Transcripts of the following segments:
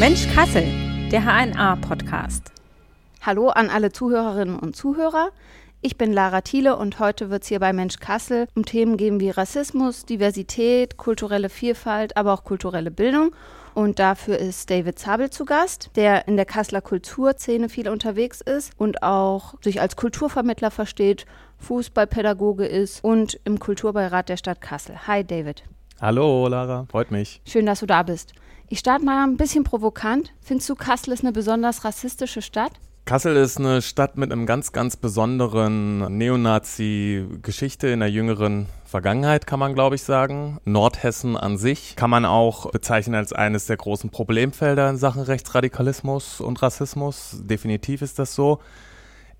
Mensch Kassel, der HNA-Podcast. Hallo an alle Zuhörerinnen und Zuhörer. Ich bin Lara Thiele und heute wird es hier bei Mensch Kassel um Themen gehen wie Rassismus, Diversität, kulturelle Vielfalt, aber auch kulturelle Bildung. Und dafür ist David Zabel zu Gast, der in der Kasseler Kulturszene viel unterwegs ist und auch sich als Kulturvermittler versteht, Fußballpädagoge ist und im Kulturbeirat der Stadt Kassel. Hi David. Hallo Lara, freut mich. Schön, dass du da bist. Ich starte mal ein bisschen provokant. Findest du, Kassel ist eine besonders rassistische Stadt? Kassel ist eine Stadt mit einem ganz, ganz besonderen Neonazi-Geschichte in der jüngeren Vergangenheit, kann man glaube ich sagen. Nordhessen an sich kann man auch bezeichnen als eines der großen Problemfelder in Sachen Rechtsradikalismus und Rassismus. Definitiv ist das so.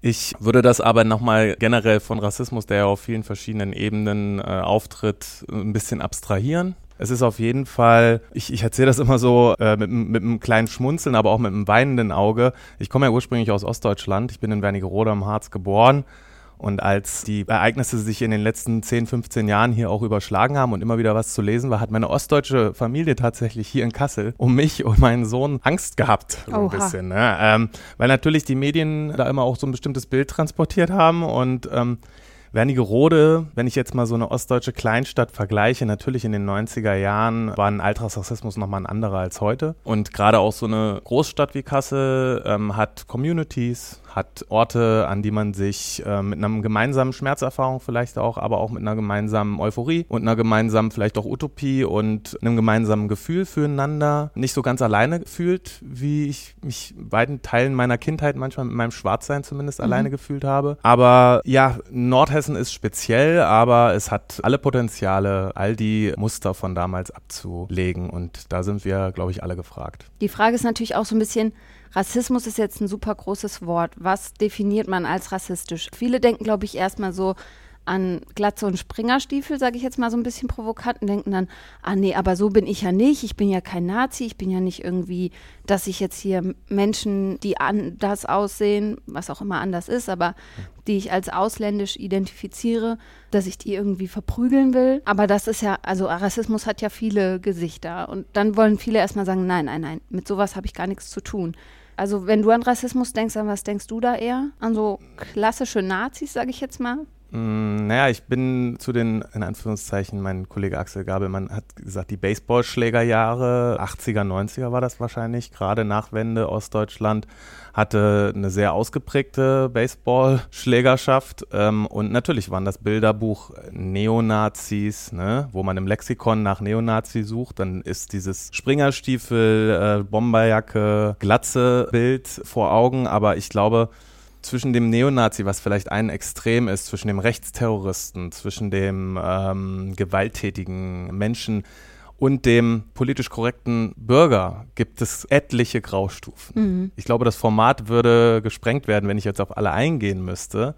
Ich würde das aber nochmal generell von Rassismus, der ja auf vielen verschiedenen Ebenen äh, auftritt, ein bisschen abstrahieren. Es ist auf jeden Fall, ich, ich erzähle das immer so äh, mit, mit einem kleinen Schmunzeln, aber auch mit einem weinenden Auge. Ich komme ja ursprünglich aus Ostdeutschland. Ich bin in Wernigerode am Harz geboren. Und als die Ereignisse sich in den letzten 10, 15 Jahren hier auch überschlagen haben und immer wieder was zu lesen war, hat meine ostdeutsche Familie tatsächlich hier in Kassel um mich und meinen Sohn Angst gehabt. So ein bisschen. Ne? Ähm, weil natürlich die Medien da immer auch so ein bestimmtes Bild transportiert haben und ähm, Wernigerode, wenn ich jetzt mal so eine ostdeutsche Kleinstadt vergleiche, natürlich in den 90er Jahren war ein Alltagsrassismus nochmal ein anderer als heute. Und gerade auch so eine Großstadt wie Kassel ähm, hat Communities, hat Orte, an die man sich äh, mit einer gemeinsamen Schmerzerfahrung vielleicht auch, aber auch mit einer gemeinsamen Euphorie und einer gemeinsamen vielleicht auch Utopie und einem gemeinsamen Gefühl füreinander nicht so ganz alleine fühlt, wie ich mich beiden Teilen meiner Kindheit manchmal mit meinem Schwarzsein zumindest mhm. alleine gefühlt habe. Aber ja, Nordhessen ist speziell, aber es hat alle Potenziale, all die Muster von damals abzulegen und da sind wir, glaube ich, alle gefragt. Die Frage ist natürlich auch so ein bisschen, Rassismus ist jetzt ein super großes Wort. Was definiert man als rassistisch? Viele denken, glaube ich, erstmal so an Glatze und Springerstiefel, sage ich jetzt mal so ein bisschen provokant, und denken dann, ah nee, aber so bin ich ja nicht, ich bin ja kein Nazi, ich bin ja nicht irgendwie, dass ich jetzt hier Menschen, die anders aussehen, was auch immer anders ist, aber die ich als ausländisch identifiziere, dass ich die irgendwie verprügeln will. Aber das ist ja, also Rassismus hat ja viele Gesichter und dann wollen viele erstmal sagen, nein, nein, nein, mit sowas habe ich gar nichts zu tun. Also wenn du an Rassismus denkst, an was denkst du da eher? An so klassische Nazis, sage ich jetzt mal? Mm, naja, ich bin zu den, in Anführungszeichen, mein Kollege Axel Gabelmann hat gesagt, die Baseballschlägerjahre, 80er, 90er war das wahrscheinlich, gerade nach Wende Ostdeutschland, hatte eine sehr ausgeprägte Baseballschlägerschaft. Ähm, und natürlich waren das Bilderbuch Neonazis, ne? wo man im Lexikon nach Neonazi sucht, dann ist dieses Springerstiefel, äh, Bomberjacke, Glatze Bild vor Augen. Aber ich glaube, zwischen dem Neonazi, was vielleicht ein Extrem ist, zwischen dem Rechtsterroristen, zwischen dem ähm, gewalttätigen Menschen und dem politisch korrekten Bürger gibt es etliche Graustufen. Mhm. Ich glaube, das Format würde gesprengt werden, wenn ich jetzt auf alle eingehen müsste.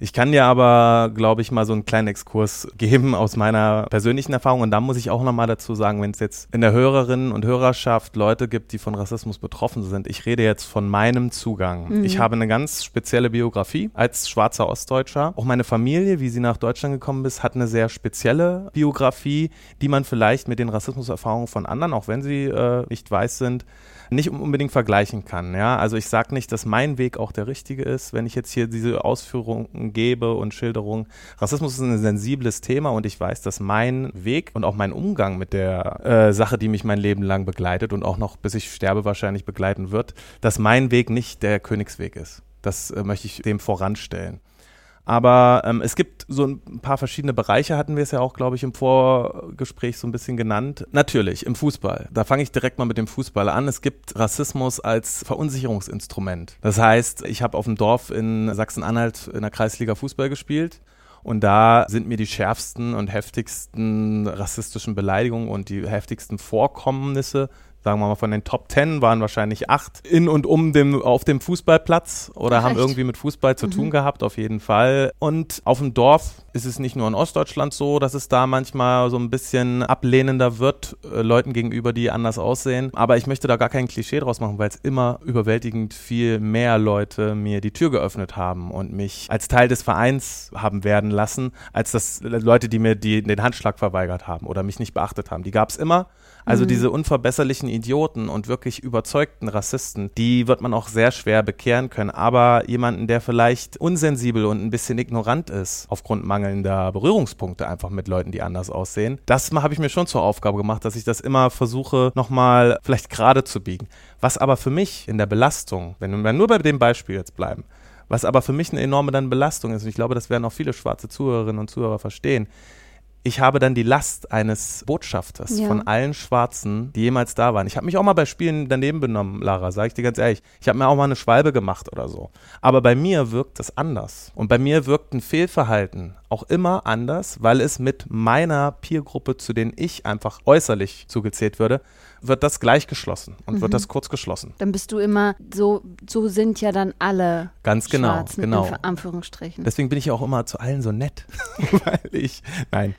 Ich kann dir aber, glaube ich, mal so einen kleinen Exkurs geben aus meiner persönlichen Erfahrung. Und da muss ich auch nochmal dazu sagen, wenn es jetzt in der Hörerinnen und Hörerschaft Leute gibt, die von Rassismus betroffen sind, ich rede jetzt von meinem Zugang. Mhm. Ich habe eine ganz spezielle Biografie als schwarzer Ostdeutscher. Auch meine Familie, wie sie nach Deutschland gekommen ist, hat eine sehr spezielle Biografie, die man vielleicht mit den Rassismuserfahrungen von anderen, auch wenn sie äh, nicht weiß sind, nicht unbedingt vergleichen kann. Ja? Also ich sage nicht, dass mein Weg auch der richtige ist, wenn ich jetzt hier diese Ausführungen gebe und Schilderungen. Rassismus ist ein sensibles Thema und ich weiß, dass mein Weg und auch mein Umgang mit der äh, Sache, die mich mein Leben lang begleitet und auch noch bis ich sterbe wahrscheinlich begleiten wird, dass mein Weg nicht der Königsweg ist. Das äh, möchte ich dem voranstellen. Aber ähm, es gibt so ein paar verschiedene Bereiche, hatten wir es ja auch, glaube ich, im Vorgespräch so ein bisschen genannt. Natürlich, im Fußball. Da fange ich direkt mal mit dem Fußball an. Es gibt Rassismus als Verunsicherungsinstrument. Das heißt, ich habe auf dem Dorf in Sachsen-Anhalt in der Kreisliga Fußball gespielt. Und da sind mir die schärfsten und heftigsten rassistischen Beleidigungen und die heftigsten Vorkommnisse sagen wir mal von den Top Ten waren wahrscheinlich acht in und um dem, auf dem Fußballplatz oder Ach, haben echt? irgendwie mit Fußball zu mhm. tun gehabt, auf jeden Fall. Und auf dem Dorf ist es nicht nur in Ostdeutschland so, dass es da manchmal so ein bisschen ablehnender wird, äh, Leuten gegenüber, die anders aussehen. Aber ich möchte da gar kein Klischee draus machen, weil es immer überwältigend viel mehr Leute mir die Tür geöffnet haben und mich als Teil des Vereins haben werden lassen, als das Leute, die mir die, den Handschlag verweigert haben oder mich nicht beachtet haben. Die gab es immer. Also mhm. diese unverbesserlichen Idioten und wirklich überzeugten Rassisten, die wird man auch sehr schwer bekehren können. Aber jemanden, der vielleicht unsensibel und ein bisschen ignorant ist, aufgrund mangelnder Berührungspunkte einfach mit Leuten, die anders aussehen, das habe ich mir schon zur Aufgabe gemacht, dass ich das immer versuche, nochmal vielleicht gerade zu biegen. Was aber für mich in der Belastung, wenn wir nur bei dem Beispiel jetzt bleiben, was aber für mich eine enorme dann Belastung ist, und ich glaube, das werden auch viele schwarze Zuhörerinnen und Zuhörer verstehen, ich habe dann die Last eines Botschafters ja. von allen Schwarzen, die jemals da waren. Ich habe mich auch mal bei Spielen daneben benommen, Lara, sage ich dir ganz ehrlich. Ich habe mir auch mal eine Schwalbe gemacht oder so. Aber bei mir wirkt das anders. Und bei mir wirkt ein Fehlverhalten auch immer anders, weil es mit meiner Peergruppe, zu denen ich einfach äußerlich zugezählt würde, wird das gleich geschlossen und mhm. wird das kurz geschlossen. Dann bist du immer so, so sind ja dann alle. Ganz genau, Schwarzen, genau. In Anführungsstrichen. Deswegen bin ich auch immer zu allen so nett, weil ich, nein.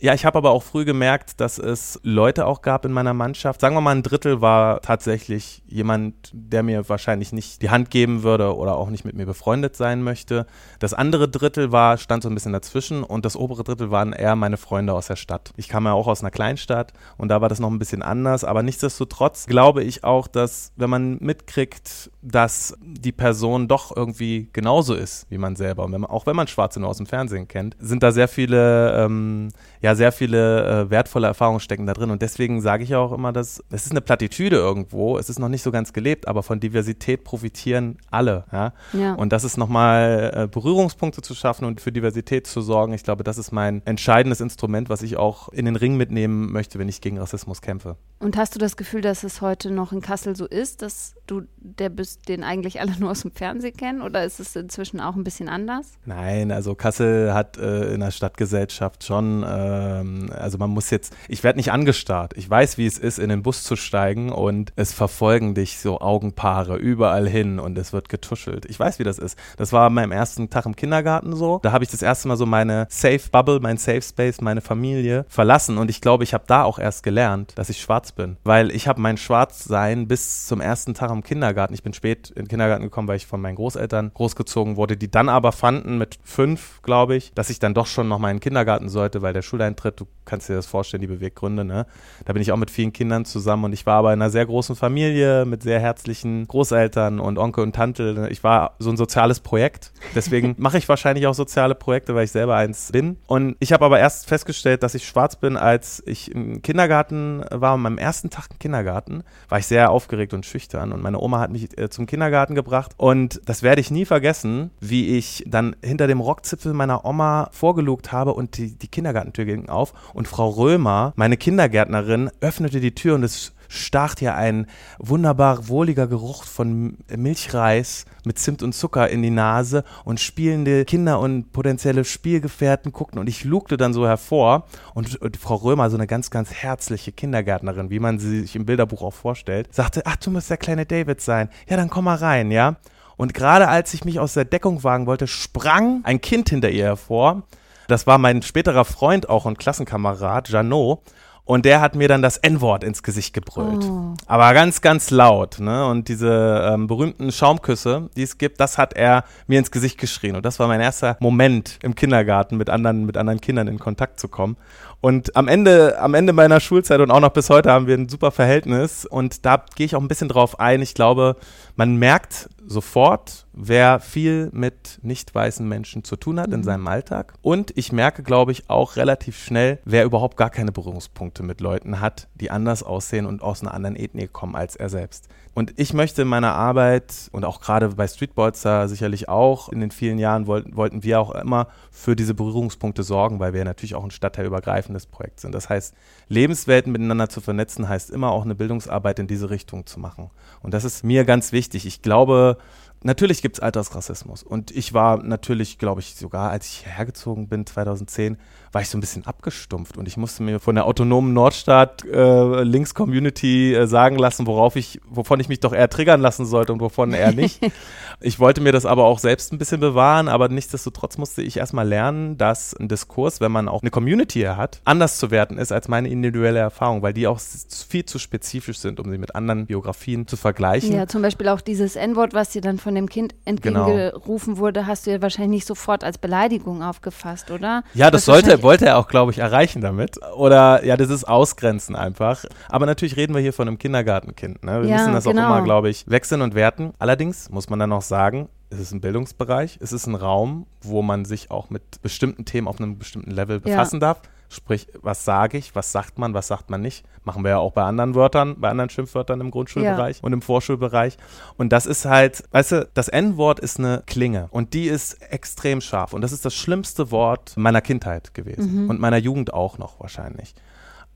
Ja, ich habe aber auch früh gemerkt, dass es Leute auch gab in meiner Mannschaft. Sagen wir mal, ein Drittel war tatsächlich jemand, der mir wahrscheinlich nicht die Hand geben würde oder auch nicht mit mir befreundet sein möchte. Das andere Drittel war, stand so ein bisschen dazwischen und das obere Drittel waren eher meine Freunde aus der Stadt. Ich kam ja auch aus einer Kleinstadt und da war das noch ein bisschen anders, aber nichtsdestotrotz glaube ich auch, dass wenn man mitkriegt, dass die Person doch irgendwie genauso ist wie man selber, und wenn man, auch wenn man Schwarze nur aus dem Fernsehen kennt, sind da sehr viele ähm, ja sehr viele äh, wertvolle Erfahrungen stecken da drin. Und deswegen sage ich auch immer, dass es ist eine Plattitüde irgendwo, es ist noch nicht so ganz gelebt, aber von Diversität profitieren alle. Ja? ja. Und das ist nochmal äh, Berührungspunkte zu schaffen und für Diversität zu sorgen. Ich glaube, das ist mein entscheidendes Instrument, was ich auch in den Ring mitnehmen möchte, wenn ich gegen Rassismus kämpfe. Und hast du das Gefühl, dass es heute noch in Kassel so ist, dass du der bist, den eigentlich alle nur aus dem Fernsehen kennen? Oder ist es inzwischen auch ein bisschen anders? Nein, also Kassel hat äh, in der Stadtgesellschaft schon, ähm, also man muss jetzt, ich werde nicht angestarrt. Ich weiß, wie es ist, in den Bus zu steigen und es verfolgen dich so Augenpaare überall hin und es wird getuschelt. Ich weiß, wie das ist. Das war meinem ersten Tag im Kindergarten so. Da habe ich das erste Mal so meine Safe Bubble, mein Safe Space, meine Familie verlassen und ich glaube, ich habe da auch erst gelernt, dass ich schwarz bin. Weil ich habe mein Schwarzsein bis zum ersten Tag im Kindergarten, ich bin spät in den Kindergarten gekommen, weil ich von meinen Großeltern großgezogen wurde, die dann aber fanden mit fünf, glaube ich, dass ich dann doch schon noch mal in den Kindergarten sollte, weil der Schuleintritt, du kannst dir das vorstellen, die Beweggründe, ne? Da bin ich auch mit vielen Kindern zusammen und ich war aber in einer sehr großen Familie mit sehr herzlichen Großeltern und Onkel und Tante. Ich war so ein soziales Projekt. Deswegen mache ich wahrscheinlich auch soziale Projekte, weil ich selber eins bin. Und ich habe aber erst festgestellt, dass ich schwarz bin, als ich im Kindergarten war und meinem ersten Tag im Kindergarten war ich sehr aufgeregt und schüchtern und meine Oma hat mich äh, zum Kindergarten gebracht und das werde ich nie vergessen, wie ich dann hinter dem Rockzipfel meiner Oma vorgelugt habe und die, die Kindergartentür ging auf und Frau Römer, meine Kindergärtnerin, öffnete die Tür und es stach hier ein wunderbar wohliger Geruch von Milchreis mit Zimt und Zucker in die Nase und spielende Kinder und potenzielle Spielgefährten guckten und ich lugte dann so hervor und, und Frau Römer, so eine ganz, ganz herzliche Kindergärtnerin, wie man sie sich im Bilderbuch auch vorstellt, sagte, ach, du musst der kleine David sein. Ja, dann komm mal rein, ja. Und gerade als ich mich aus der Deckung wagen wollte, sprang ein Kind hinter ihr hervor. Das war mein späterer Freund auch und Klassenkamerad, Janot. Und der hat mir dann das N-Wort ins Gesicht gebrüllt. Oh. Aber ganz, ganz laut. Ne? Und diese ähm, berühmten Schaumküsse, die es gibt, das hat er mir ins Gesicht geschrien. Und das war mein erster Moment im Kindergarten, mit anderen, mit anderen Kindern in Kontakt zu kommen. Und am Ende, am Ende meiner Schulzeit und auch noch bis heute haben wir ein super Verhältnis. Und da gehe ich auch ein bisschen drauf ein. Ich glaube, man merkt sofort, wer viel mit nicht weißen Menschen zu tun hat mhm. in seinem Alltag. Und ich merke, glaube ich, auch relativ schnell, wer überhaupt gar keine Berührungspunkte mit Leuten hat, die anders aussehen und aus einer anderen Ethnie kommen als er selbst. Und ich möchte in meiner Arbeit und auch gerade bei Streetbolster sicherlich auch, in den vielen Jahren wollten, wollten wir auch immer für diese Berührungspunkte sorgen, weil wir natürlich auch ein stadtteilübergreifendes Projekt sind. Das heißt, Lebenswelten miteinander zu vernetzen, heißt immer auch eine Bildungsarbeit in diese Richtung zu machen. Und das ist mir ganz wichtig. Ich glaube, natürlich gibt es Altersrassismus. Und ich war natürlich, glaube ich, sogar, als ich hergezogen bin, 2010, war ich so ein bisschen abgestumpft und ich musste mir von der autonomen Nordstadt äh, äh, sagen lassen, worauf ich, wovon ich mich doch eher triggern lassen sollte und wovon eher nicht. ich wollte mir das aber auch selbst ein bisschen bewahren, aber nichtsdestotrotz musste ich erstmal lernen, dass ein Diskurs, wenn man auch eine Community hat, anders zu werten ist als meine individuelle Erfahrung, weil die auch viel zu spezifisch sind, um sie mit anderen Biografien zu vergleichen. Ja, zum Beispiel auch dieses N-Wort, was dir dann von dem Kind entgegengerufen genau. wurde, hast du ja wahrscheinlich nicht sofort als Beleidigung aufgefasst, oder? Ja, das sollte, wollte er auch, glaube ich, erreichen damit. Oder ja, das ist Ausgrenzen einfach. Aber natürlich reden wir hier von einem Kindergartenkind. Ne? Wir ja, müssen das genau. auch immer, glaube ich, wechseln und werten. Allerdings muss man dann auch sagen, es ist ein Bildungsbereich, es ist ein Raum, wo man sich auch mit bestimmten Themen auf einem bestimmten Level befassen ja. darf. Sprich, was sage ich, was sagt man, was sagt man nicht. Machen wir ja auch bei anderen Wörtern, bei anderen Schimpfwörtern im Grundschulbereich ja. und im Vorschulbereich. Und das ist halt, weißt du, das N-Wort ist eine Klinge und die ist extrem scharf. Und das ist das schlimmste Wort meiner Kindheit gewesen mhm. und meiner Jugend auch noch wahrscheinlich.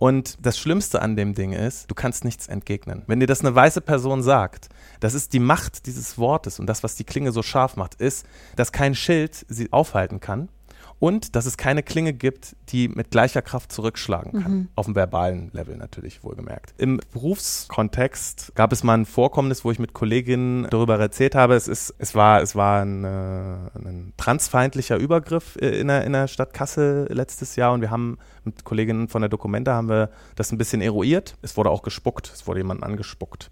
Und das Schlimmste an dem Ding ist, du kannst nichts entgegnen. Wenn dir das eine weiße Person sagt, das ist die Macht dieses Wortes und das, was die Klinge so scharf macht, ist, dass kein Schild sie aufhalten kann und dass es keine Klinge gibt, die mit gleicher Kraft zurückschlagen kann. Mhm. Auf dem verbalen Level natürlich, wohlgemerkt. Im Berufskontext gab es mal ein Vorkommnis, wo ich mit Kolleginnen darüber erzählt habe. Es, ist, es war, es war ein, äh, ein transfeindlicher Übergriff äh, in der, in der Stadt Kassel letztes Jahr und wir haben mit Kolleginnen von der Dokumente haben wir das ein bisschen eruiert. Es wurde auch gespuckt, es wurde jemand angespuckt.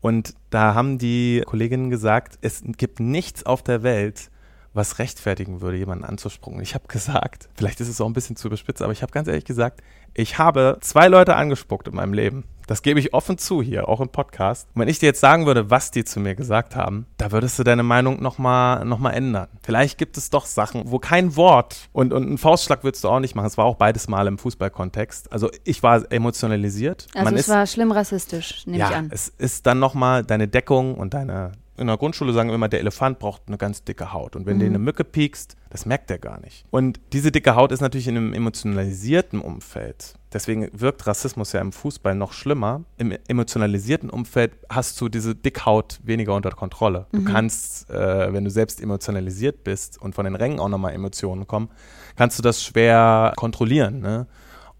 Und da haben die Kolleginnen gesagt, es gibt nichts auf der Welt, was rechtfertigen würde, jemanden anzusprungen. Ich habe gesagt, vielleicht ist es auch ein bisschen zu überspitzt, aber ich habe ganz ehrlich gesagt, ich habe zwei Leute angespuckt in meinem Leben. Das gebe ich offen zu hier, auch im Podcast. Und wenn ich dir jetzt sagen würde, was die zu mir gesagt haben, da würdest du deine Meinung nochmal noch mal ändern. Vielleicht gibt es doch Sachen, wo kein Wort und, und einen Faustschlag würdest du auch nicht machen. Es war auch beides Mal im Fußballkontext. Also ich war emotionalisiert. Also Man es ist, war schlimm rassistisch, nehme ja, ich an. Es ist dann nochmal deine Deckung und deine, in der Grundschule sagen wir immer, der Elefant braucht eine ganz dicke Haut. Und wenn mhm. du eine Mücke piekst, das merkt er gar nicht. Und diese dicke Haut ist natürlich in einem emotionalisierten Umfeld. Deswegen wirkt Rassismus ja im Fußball noch schlimmer. Im emotionalisierten Umfeld hast du diese Dickhaut weniger unter Kontrolle. Du mhm. kannst, äh, wenn du selbst emotionalisiert bist und von den Rängen auch nochmal Emotionen kommen, kannst du das schwer kontrollieren. Ne?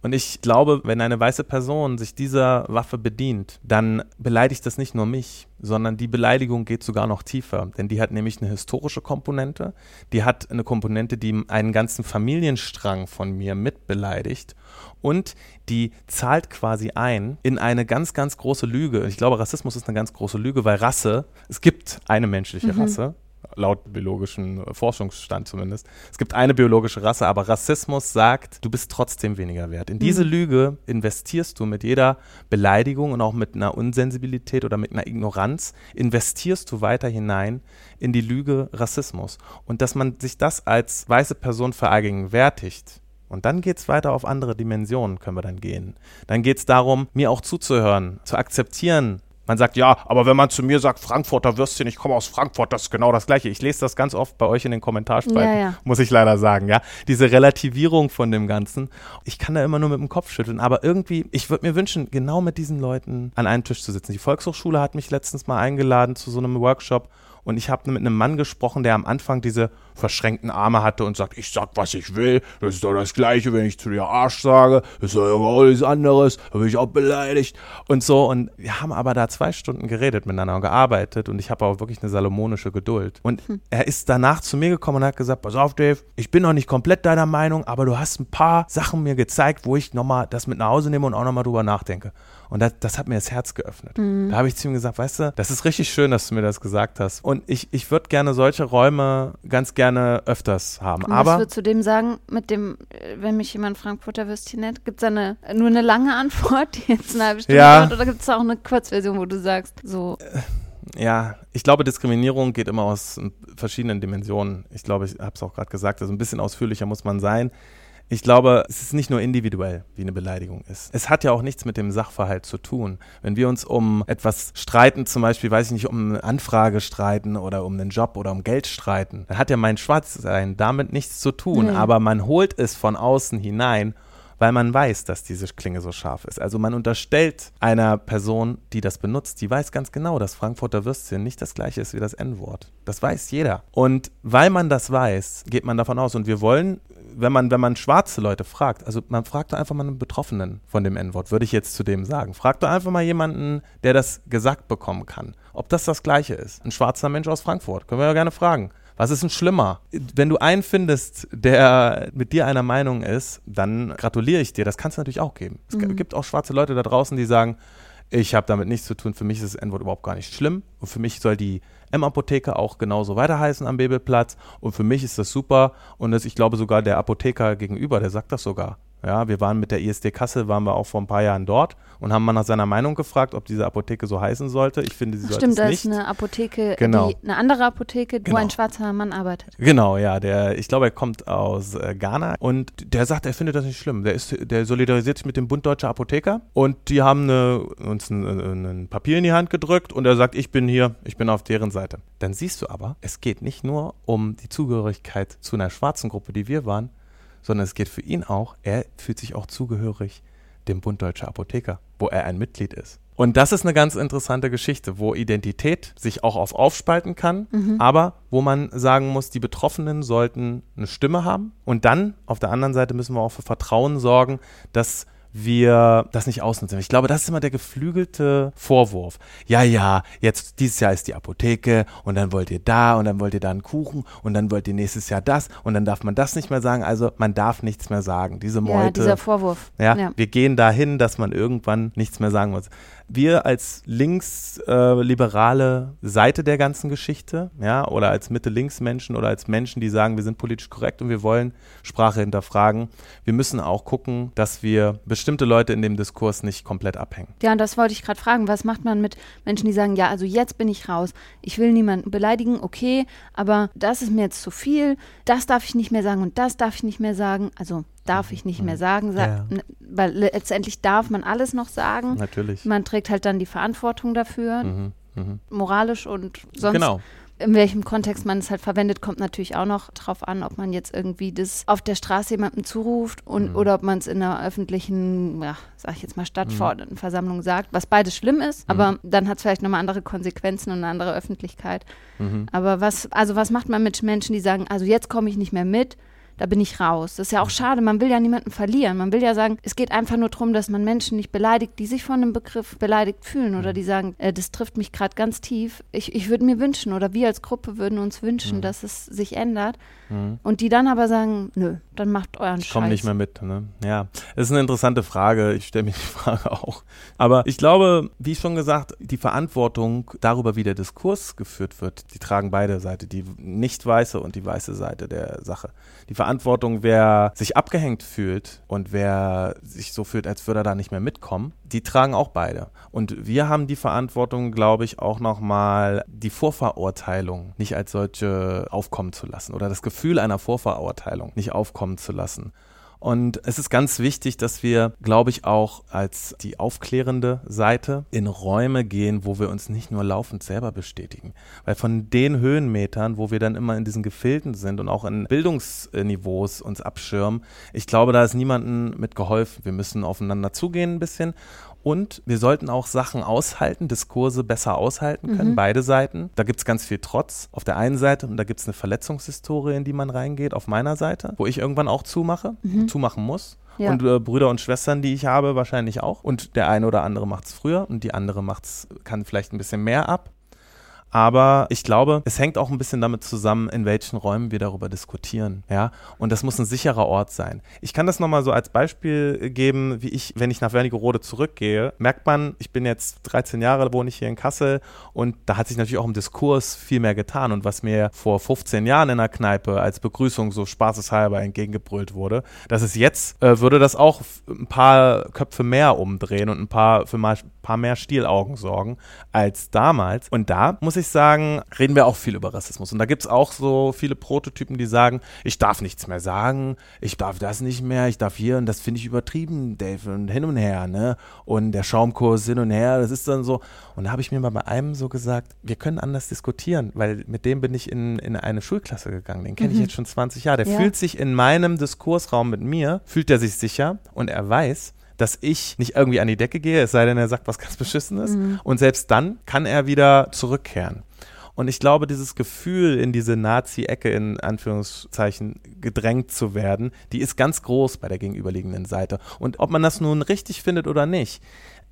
Und ich glaube, wenn eine weiße Person sich dieser Waffe bedient, dann beleidigt das nicht nur mich, sondern die Beleidigung geht sogar noch tiefer. Denn die hat nämlich eine historische Komponente, die hat eine Komponente, die einen ganzen Familienstrang von mir mitbeleidigt und die zahlt quasi ein in eine ganz, ganz große Lüge. Ich glaube, Rassismus ist eine ganz große Lüge, weil Rasse, es gibt eine menschliche mhm. Laut biologischen Forschungsstand zumindest. Es gibt eine biologische Rasse, aber Rassismus sagt, du bist trotzdem weniger wert. In diese mhm. Lüge investierst du mit jeder Beleidigung und auch mit einer Unsensibilität oder mit einer Ignoranz, investierst du weiter hinein in die Lüge Rassismus. Und dass man sich das als weiße Person verallgegenwärtigt, und dann geht es weiter auf andere Dimensionen, können wir dann gehen. Dann geht es darum, mir auch zuzuhören, zu akzeptieren, man sagt, ja, aber wenn man zu mir sagt, Frankfurter Würstchen, ich komme aus Frankfurt, das ist genau das Gleiche. Ich lese das ganz oft bei euch in den Kommentarspalten, ja, ja. muss ich leider sagen, ja. Diese Relativierung von dem Ganzen. Ich kann da immer nur mit dem Kopf schütteln, aber irgendwie, ich würde mir wünschen, genau mit diesen Leuten an einen Tisch zu sitzen. Die Volkshochschule hat mich letztens mal eingeladen zu so einem Workshop und ich habe mit einem Mann gesprochen, der am Anfang diese verschränkten Arme hatte und sagt, ich sag, was ich will. Das ist doch das Gleiche, wenn ich zu dir Arsch sage. Das ist doch alles anderes. Da bin ich auch beleidigt. Und so. Und wir haben aber da zwei Stunden geredet miteinander und gearbeitet. Und ich habe auch wirklich eine salomonische Geduld. Und hm. er ist danach zu mir gekommen und hat gesagt, pass auf, Dave, ich bin noch nicht komplett deiner Meinung, aber du hast ein paar Sachen mir gezeigt, wo ich nochmal das mit nach Hause nehme und auch nochmal drüber nachdenke. Und das, das hat mir das Herz geöffnet. Mhm. Da habe ich zu ihm gesagt, weißt du, das ist richtig schön, dass du mir das gesagt hast. Und ich, ich würde gerne solche Räume ganz gerne öfters haben. Und Aber was würdest du dem sagen, mit dem, wenn mich jemand Frankfurter Würstchen nennt? Gibt es da eine, nur eine lange Antwort, die jetzt eine halbe Stunde ja. dauert, oder gibt es auch eine Kurzversion, wo du sagst, so. Äh, ja, ich glaube, Diskriminierung geht immer aus verschiedenen Dimensionen. Ich glaube, ich habe es auch gerade gesagt, also ein bisschen ausführlicher muss man sein. Ich glaube, es ist nicht nur individuell, wie eine Beleidigung ist. Es hat ja auch nichts mit dem Sachverhalt zu tun. Wenn wir uns um etwas streiten, zum Beispiel, weiß ich nicht, um eine Anfrage streiten oder um einen Job oder um Geld streiten, dann hat ja mein Schwarzsein damit nichts zu tun. Nee. Aber man holt es von außen hinein weil man weiß, dass diese Klinge so scharf ist. Also man unterstellt einer Person, die das benutzt, die weiß ganz genau, dass Frankfurter Würstchen nicht das gleiche ist wie das N-Wort. Das weiß jeder. Und weil man das weiß, geht man davon aus. Und wir wollen wenn man, wenn man schwarze Leute fragt, also man fragt einfach mal einen Betroffenen von dem N-Wort, würde ich jetzt zu dem sagen. Fragt doch einfach mal jemanden, der das gesagt bekommen kann, ob das das Gleiche ist. Ein schwarzer Mensch aus Frankfurt, können wir ja gerne fragen. Was ist denn schlimmer? Wenn du einen findest, der mit dir einer Meinung ist, dann gratuliere ich dir. Das kann es natürlich auch geben. Es Mhm. gibt auch schwarze Leute da draußen, die sagen, ich habe damit nichts zu tun. Für mich ist das N-Wort überhaupt gar nicht schlimm. Und für mich soll die M-Apotheke auch genauso weiter heißen am Bebelplatz. Und für mich ist das super. Und das, ich glaube sogar der Apotheker gegenüber, der sagt das sogar. Ja, wir waren mit der ISD Kassel, waren wir auch vor ein paar Jahren dort und haben mal nach seiner Meinung gefragt, ob diese Apotheke so heißen sollte. Ich finde, sie sollte Stimmt, es da nicht. ist eine Apotheke, Genau. die, eine andere Apotheke, Genau. wo ein schwarzer Mann arbeitet. Genau, ja, der, ich glaube, er kommt aus äh, Ghana und der sagt, er findet das nicht schlimm. Der, ist, der solidarisiert sich mit dem Bund Deutscher Apotheker und die haben eine, uns ein, ein, ein Papier in die Hand gedrückt und er sagt, ich bin hier, ich bin auf deren Seite. Dann siehst du aber, es geht nicht nur um die Zugehörigkeit zu einer schwarzen Gruppe, die wir waren, sondern es geht für ihn auch, er fühlt sich auch zugehörig dem Bund Deutscher Apotheker, wo er ein Mitglied ist. Und das ist eine ganz interessante Geschichte, wo Identität sich auch auf aufspalten kann, aber wo man sagen muss, die Betroffenen sollten eine Stimme haben. Und dann auf der anderen Seite müssen wir auch für Vertrauen sorgen, dass wir das nicht ausnutzen. Ich glaube, das ist immer der geflügelte Vorwurf. Ja, ja, jetzt dieses Jahr ist die Apotheke und dann wollt ihr da und dann wollt ihr da einen Kuchen und dann wollt ihr nächstes Jahr das und dann darf man das nicht mehr sagen. Also man darf nichts mehr sagen. Diese Meute. Ja, dieser Vorwurf. Ja, Ja. wir gehen dahin, dass man irgendwann nichts mehr sagen muss. Wir als linksliberale Seite der ganzen Geschichte, ja, oder als Mitte-Links-Menschen oder als Menschen, die sagen, wir sind politisch korrekt und wir wollen Sprache hinterfragen, wir müssen auch gucken, dass wir bestimmte Leute in dem Diskurs nicht komplett abhängen. Ja, und das wollte ich gerade fragen. Was macht man mit Menschen, die sagen, ja, also jetzt bin ich raus. Ich will niemanden beleidigen, okay, aber das ist mir jetzt zu viel. Das darf ich nicht mehr sagen und das darf ich nicht mehr sagen. Also darf ich nicht mehr sagen, sa Ja. n- weil letztendlich darf man alles noch sagen. Natürlich. Man trägt halt dann die Verantwortung dafür, Mhm, mhm. moralisch und sonst. Genau. In welchem Kontext man es halt verwendet, kommt natürlich auch noch drauf an, ob man jetzt irgendwie das auf der Straße jemandem zuruft und Mhm. oder ob man es in einer öffentlichen, ja, sag ich jetzt mal, Stadtverordnetenversammlung sagt, was beides schlimm ist, Mhm. aber dann hat es vielleicht nochmal andere Konsequenzen und eine andere Öffentlichkeit. Mhm. Aber was, also was macht man mit Menschen, die sagen, also jetzt komme ich nicht mehr mit, da bin ich raus. Das ist ja auch schade, man will ja niemanden verlieren. Man will ja sagen, es geht einfach nur darum, dass man Menschen nicht beleidigt, die sich von einem Begriff beleidigt fühlen oder die sagen, äh, das trifft mich gerade ganz tief. Ich, ich würde mir wünschen oder wir als Gruppe würden uns wünschen, dass es sich ändert. Mhm. Und die dann aber sagen, nö, dann macht euren Ich Scheiß. komme nicht mehr mit. Ne? Ja, das ist eine interessante Frage. Ich stelle mir die Frage auch. Aber ich glaube, wie schon gesagt, die Verantwortung darüber, wie der Diskurs geführt wird, die tragen beide Seiten, die nicht weiße und die weiße Seite der Sache. Die Verantwortung, wer sich abgehängt fühlt und wer sich so fühlt, als würde er da nicht mehr mitkommen, die tragen auch beide. Und wir haben die Verantwortung, glaube ich, auch nochmal die Vorverurteilung nicht als solche aufkommen zu lassen oder das Gefühl einer Vorverurteilung nicht aufkommen zu lassen. Und es ist ganz wichtig, dass wir, glaube ich, auch als die aufklärende Seite in Räume gehen, wo wir uns nicht nur laufend selber bestätigen. Weil von den Höhenmetern, wo wir dann immer in diesen Gefilden sind und auch in Bildungsniveaus uns abschirmen, ich glaube, da ist niemandem mit geholfen. Wir müssen aufeinander zugehen ein bisschen. Und wir sollten auch Sachen aushalten, Diskurse besser aushalten können, beide Seiten. Da gibt es ganz viel Trotz auf der einen Seite und da gibt es eine Verletzungshistorie, in die man reingeht, auf meiner Seite, wo ich irgendwann auch zumache, zumachen muss. Ja. Und äh, Brüder und Schwestern, die ich habe, wahrscheinlich auch. Und der eine oder andere macht es früher und die andere macht's, kann vielleicht ein bisschen mehr ab. Aber ich glaube, es hängt auch ein bisschen damit zusammen, in welchen Räumen wir darüber diskutieren. Ja, und das muss ein sicherer Ort sein. Ich kann das nochmal so als Beispiel geben, wie ich, wenn ich nach Wernigerode zurückgehe, merkt man, ich bin jetzt 13 Jahre, wohne ich hier in Kassel und da hat sich natürlich auch im Diskurs viel mehr getan. Und was mir vor 15 Jahren in der Kneipe als Begrüßung so spaßeshalber entgegengebrüllt wurde, das ist jetzt, äh, würde das auch ein paar Köpfe mehr umdrehen und ein paar für mal paar mehr Stielaugen sorgen als damals. Und da muss ich sagen, reden wir auch viel über Rassismus. Und da gibt es auch so viele Prototypen, die sagen, ich darf nichts mehr sagen, ich darf das nicht mehr, ich darf hier und das finde ich übertrieben, Dave, und hin und her, ne? Und der Schaumkurs hin und her, das ist dann so. Und da habe ich mir mal bei einem so gesagt, wir können anders diskutieren, weil mit dem bin ich in, in eine Schulklasse gegangen. Den kenne ich jetzt schon 20 Jahre. Der Ja. fühlt sich in meinem Diskursraum mit mir, fühlt er sich sicher und er weiß, dass ich nicht irgendwie an die Decke gehe, es sei denn, er sagt was ganz Beschissenes. Und selbst dann kann er wieder zurückkehren. Und ich glaube, dieses Gefühl, in diese Nazi-Ecke in Anführungszeichen gedrängt zu werden, die ist ganz groß bei der gegenüberliegenden Seite. Und ob man das nun richtig findet oder nicht,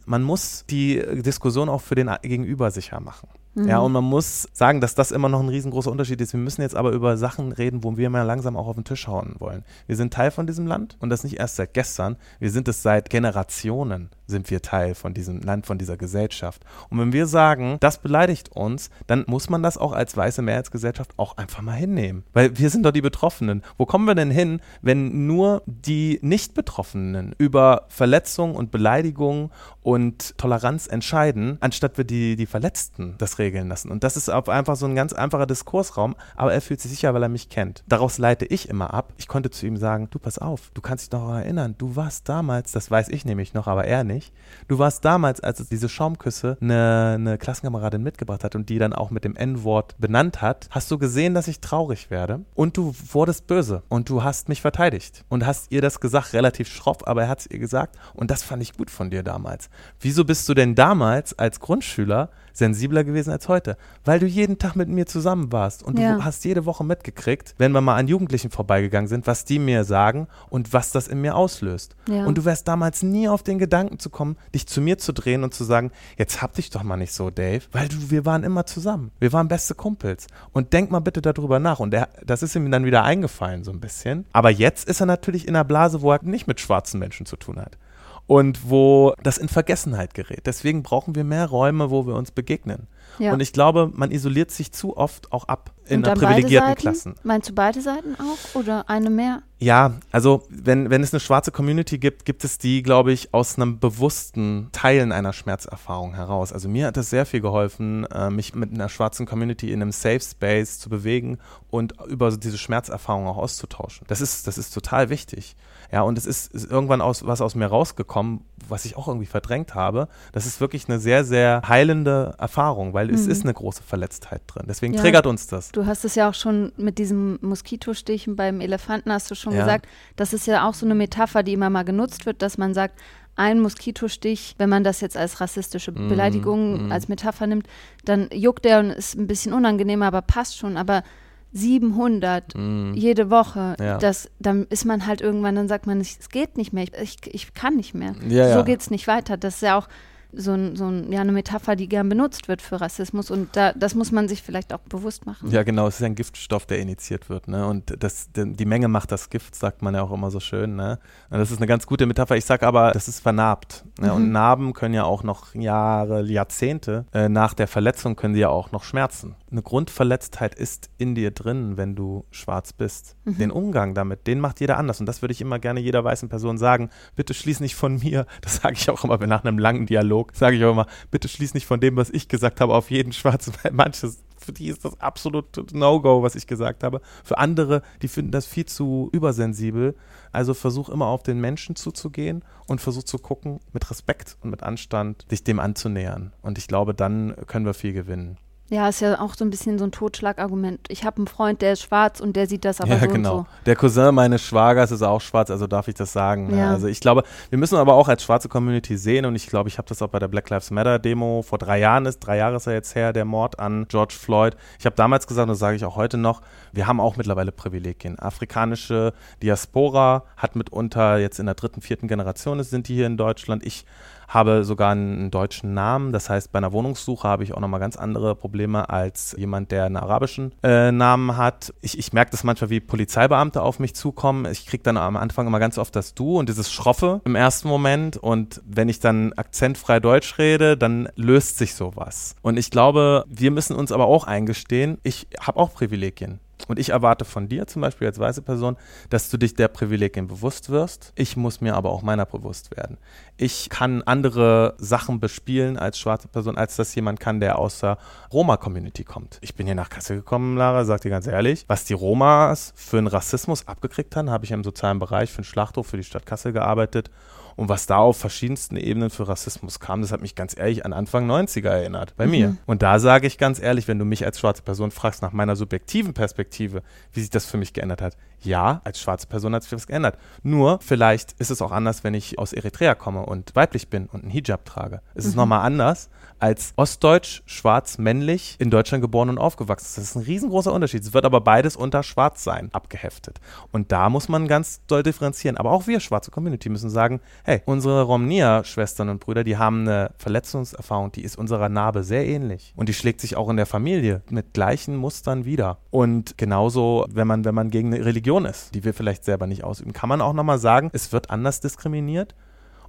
man muss die Diskussion auch für den Gegenüber sicher machen. Ja, mhm. und man muss sagen, dass das immer noch ein riesengroßer Unterschied ist. Wir müssen jetzt aber über Sachen reden, wo wir mal langsam auch auf den Tisch hauen wollen. Wir sind Teil von diesem Land und das nicht erst seit gestern. Wir sind es seit Generationen sind wir Teil von diesem Land, von dieser Gesellschaft. Und wenn wir sagen, das beleidigt uns, dann muss man das auch als weiße Mehrheitsgesellschaft auch einfach mal hinnehmen. Weil wir sind doch die Betroffenen. Wo kommen wir denn hin, wenn nur die Nicht-Betroffenen über Verletzungen und Beleidigungen und Toleranz entscheiden, anstatt wir die, die Verletzten das regeln lassen? Und das ist einfach so ein ganz einfacher Diskursraum, aber er fühlt sich sicher, weil er mich kennt. Daraus leite ich immer ab. Ich konnte zu ihm sagen, du pass auf, du kannst dich noch erinnern, du warst damals, das weiß ich nämlich noch, aber er nicht, nicht. Du warst damals, als es diese Schaumküsse eine, eine Klassenkameradin mitgebracht hat und die dann auch mit dem N-Wort benannt hat, hast du gesehen, dass ich traurig werde und du wurdest böse und du hast mich verteidigt und hast ihr das gesagt, relativ schroff, aber er hat es ihr gesagt und das fand ich gut von dir damals. Wieso bist du denn damals als Grundschüler sensibler gewesen als heute, weil du jeden Tag mit mir zusammen warst und ja. du hast jede Woche mitgekriegt, wenn wir mal an Jugendlichen vorbeigegangen sind, was die mir sagen und was das in mir auslöst. Ja. Und du wärst damals nie auf den Gedanken zu kommen, dich zu mir zu drehen und zu sagen, jetzt hab dich doch mal nicht so, Dave, weil du, wir waren immer zusammen. Wir waren beste Kumpels. Und denk mal bitte darüber nach. Und er, das ist ihm dann wieder eingefallen, so ein bisschen. Aber jetzt ist er natürlich in einer Blase, wo er nicht mit schwarzen Menschen zu tun hat und wo das in Vergessenheit gerät. Deswegen brauchen wir mehr Räume, wo wir uns begegnen. Ja. Und ich glaube, man isoliert sich zu oft auch ab in der privilegierten Klassen. Meinst du beide Seiten auch oder eine mehr? Ja, also wenn, wenn es eine schwarze Community gibt, gibt es die, glaube ich, aus einem bewussten Teilen einer Schmerzerfahrung heraus. Also mir hat es sehr viel geholfen, äh, mich mit einer schwarzen Community in einem Safe Space zu bewegen und über diese Schmerzerfahrung auch auszutauschen. Das ist, das ist total wichtig. Ja, und es ist, ist irgendwann aus, was aus mir rausgekommen, was ich auch irgendwie verdrängt habe. Das ist wirklich eine sehr, sehr heilende Erfahrung, weil mhm. es ist eine große Verletztheit drin. Deswegen ja, triggert uns das. Du hast es ja auch schon mit diesem Moskitostichen beim Elefanten hast du schon ja. gesagt. Das ist ja auch so eine Metapher, die immer mal genutzt wird, dass man sagt, ein Moskitostich, wenn man das jetzt als rassistische mhm, Beleidigung, mm, als Metapher nimmt, dann juckt er und ist ein bisschen unangenehmer, aber passt schon. Aber 700 mm. jede Woche, ja. das, dann ist man halt irgendwann, dann sagt man, es geht nicht mehr, ich, ich kann nicht mehr. Ja, so ja. geht es nicht weiter. Das ist ja auch so, ein, so ein, ja, eine Metapher, die gern benutzt wird für Rassismus und da, das muss man sich vielleicht auch bewusst machen. Ja, genau, es ist ein Giftstoff, der initiiert wird, ne? Und das, die Menge macht das Gift, sagt man ja auch immer so schön, ne? Das ist eine ganz gute Metapher. Ich sage aber, das ist vernarbt. Ne? Mhm. Und Narben können ja auch noch Jahre, Jahrzehnte äh, nach der Verletzung können sie ja auch noch schmerzen. Eine Grundverletztheit ist in dir drin, wenn du schwarz bist. Mhm. Den Umgang damit, den macht jeder anders. Und das würde ich immer gerne jeder weißen Person sagen. Bitte schließ nicht von mir. Das sage ich auch immer nach einem langen Dialog sage ich auch immer, bitte schließ nicht von dem, was ich gesagt habe, auf jeden Schwarzen, weil manches, für die ist das absolut No-Go, was ich gesagt habe. Für andere, die finden das viel zu übersensibel. Also versuch immer auf den Menschen zuzugehen und versuch zu gucken, mit Respekt und mit Anstand, dich dem anzunähern. Und ich glaube, dann können wir viel gewinnen. Ja, ist ja auch so ein bisschen so ein Totschlagargument. Ich habe einen Freund, der ist schwarz und der sieht das aber ja, so genau. so. Der Cousin meines Schwagers ist auch schwarz, also darf ich das sagen. Ne? Ja. Also ich glaube, wir müssen aber auch als schwarze Community sehen und ich glaube, ich habe das auch bei der Black Lives Matter Demo vor drei Jahren ist, drei Jahre ist ja jetzt her, der Mord an George Floyd. Ich habe damals gesagt, und das sage ich auch heute noch, wir haben auch mittlerweile Privilegien. Afrikanische Diaspora hat mitunter jetzt in der dritten, vierten Generation sind die hier in Deutschland. Ich habe sogar einen deutschen Namen. Das heißt, bei einer Wohnungssuche habe ich auch nochmal ganz andere Probleme als jemand, der einen arabischen äh, Namen hat. Ich, ich merke das manchmal, wie Polizeibeamte auf mich zukommen. Ich kriege dann am Anfang immer ganz oft das Du und dieses Schroffe im ersten Moment. Und wenn ich dann akzentfrei Deutsch rede, dann löst sich sowas. Und ich glaube, wir müssen uns aber auch eingestehen, ich habe auch Privilegien. Und ich erwarte von dir zum Beispiel als weiße Person, dass du dich der Privilegien bewusst wirst. Ich muss mir aber auch meiner bewusst werden. Ich kann andere Sachen bespielen als schwarze Person, als das jemand kann, der aus der Roma-Community kommt. Ich bin hier nach Kassel gekommen, Lara, sag dir ganz ehrlich, was die Romas für einen Rassismus abgekriegt haben, habe ich im sozialen Bereich für einen Schlachthof für die Stadt Kassel gearbeitet und was da auf verschiedensten Ebenen für Rassismus kam, das hat mich ganz ehrlich an Anfang 90er erinnert, bei mhm. mir. Und da sage ich ganz ehrlich, wenn du mich als schwarze Person fragst nach meiner subjektiven Perspektive, wie sich das für mich geändert hat, Ja, als schwarze Person hat sich was geändert. Nur, vielleicht ist es auch anders, wenn ich aus Eritrea komme und weiblich bin und einen Hijab trage. Es ist Mhm. nochmal anders als ostdeutsch, schwarz, männlich, in Deutschland geboren und aufgewachsen. Das ist ein riesengroßer Unterschied. Es wird aber beides unter schwarz sein abgeheftet. Und da muss man ganz doll differenzieren. Aber auch wir, schwarze Community, müssen sagen, hey, unsere Romnia-Schwestern und Brüder, die haben eine Verletzungserfahrung, die ist unserer Narbe sehr ähnlich. Und die schlägt sich auch in der Familie mit gleichen Mustern wieder. Und genauso, wenn man, wenn man gegen eine Religion ist, die wir vielleicht selber nicht ausüben, kann man auch nochmal sagen, es wird anders diskriminiert.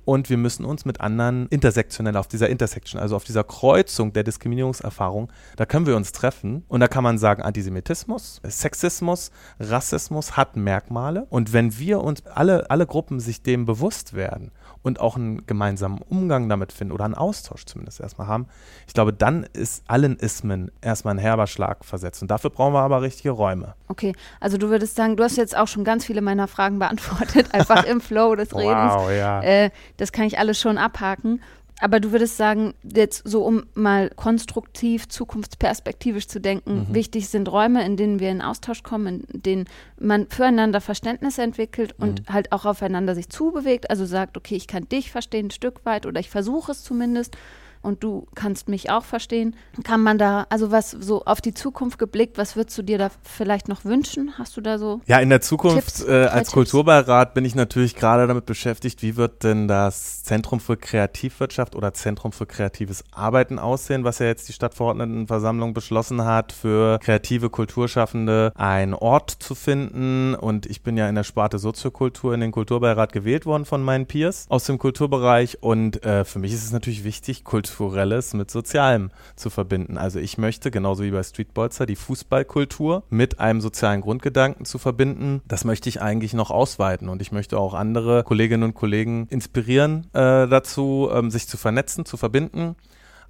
Und wir müssen uns mit anderen intersektionell auf dieser Intersection, also auf dieser Kreuzung der Diskriminierungserfahrung, da können wir uns treffen. Und da kann man sagen, Antisemitismus, Sexismus, Rassismus hat Merkmale. Und wenn wir uns alle, alle Gruppen sich dem bewusst werden und auch einen gemeinsamen Umgang damit finden oder einen Austausch zumindest erstmal haben, ich glaube, dann ist allen Ismen erstmal ein herber Schlag versetzt. Und dafür brauchen wir aber richtige Räume. Okay, also du würdest sagen, du hast jetzt auch schon ganz viele meiner Fragen beantwortet, einfach im Flow des Redens. ja. Äh, das kann ich alles schon abhaken. Aber du würdest sagen, jetzt so um mal konstruktiv, zukunftsperspektivisch zu denken, Mhm. wichtig sind Räume, in denen wir in Austausch kommen, in denen man füreinander Verständnis entwickelt und Mhm. halt auch aufeinander sich zubewegt. Also sagt, okay, ich kann dich verstehen ein Stück weit oder ich versuche es zumindest und du kannst mich auch verstehen. Kann man da, also was so auf die Zukunft geblickt, was würdest du dir da vielleicht noch wünschen? Hast du da so? Ja, in der Zukunft äh, als. Kulturbeirat bin ich natürlich gerade damit beschäftigt, wie wird denn das Zentrum für Kreativwirtschaft oder Zentrum für kreatives Arbeiten aussehen, was ja jetzt die Stadtverordnetenversammlung beschlossen hat, für kreative Kulturschaffende einen Ort zu finden. Und ich bin ja in der Sparte Soziokultur in den Kulturbeirat gewählt worden von meinen Peers aus dem Kulturbereich. Und äh, für mich ist es natürlich wichtig, Kulturelles mit Sozialem zu verbinden. Also ich möchte, genauso wie bei Streetbolzer, die Fußballkultur mit einem sozialen Grundgedanken zu verbinden. Das möchte ich eigentlich noch ausweiten. Und ich möchte auch andere Kolleginnen und Kollegen inspirieren äh, dazu, ähm, sich zu vernetzen, zu verbinden.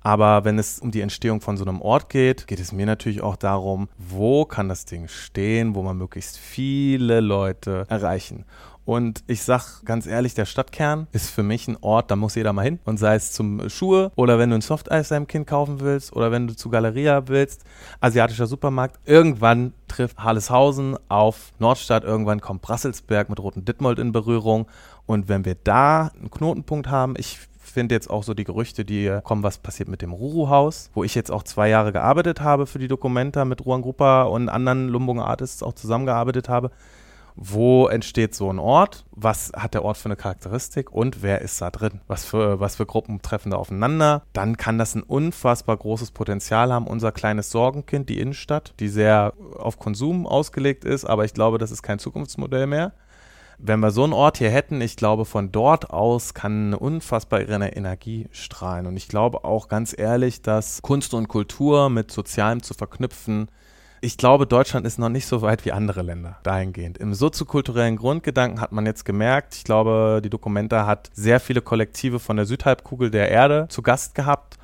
Aber wenn es um die Entstehung von so einem Ort geht, geht es mir natürlich auch darum, wo kann das Ding stehen, wo man möglichst viele Leute erreichen. Und ich sag ganz ehrlich, der Stadtkern ist für mich ein Ort, da muss jeder mal hin. Und sei es zum Schuhe oder wenn du ein Softeis deinem Kind kaufen willst oder wenn du zu Galeria willst, asiatischer Supermarkt. Irgendwann trifft Harleshausen auf Nordstadt, irgendwann kommt Brasselsberg mit Roten Dittmold in Berührung. Und wenn wir da einen Knotenpunkt haben, ich finde jetzt auch so die Gerüchte, die kommen, was passiert mit dem Ruru-Haus, wo ich jetzt auch zwei Jahre gearbeitet habe für die Dokumenta mit Ruan Gruppa und anderen Lumbunger Artists auch zusammengearbeitet habe. Wo entsteht so ein Ort? Was hat der Ort für eine Charakteristik und wer ist da drin? Was für, was für Gruppen treffen da aufeinander? Dann kann das ein unfassbar großes Potenzial haben. Unser kleines Sorgenkind, die Innenstadt, die sehr auf Konsum ausgelegt ist, aber ich glaube, das ist kein Zukunftsmodell mehr. Wenn wir so einen Ort hier hätten, ich glaube, von dort aus kann eine unfassbare Energie strahlen. Und ich glaube auch ganz ehrlich, dass Kunst und Kultur mit Sozialem zu verknüpfen, ich glaube, Deutschland ist noch nicht so weit wie andere Länder dahingehend. Im soziokulturellen Grundgedanken hat man jetzt gemerkt, ich glaube, die Dokumenta hat sehr viele Kollektive von der Südhalbkugel der Erde zu Gast gehabt.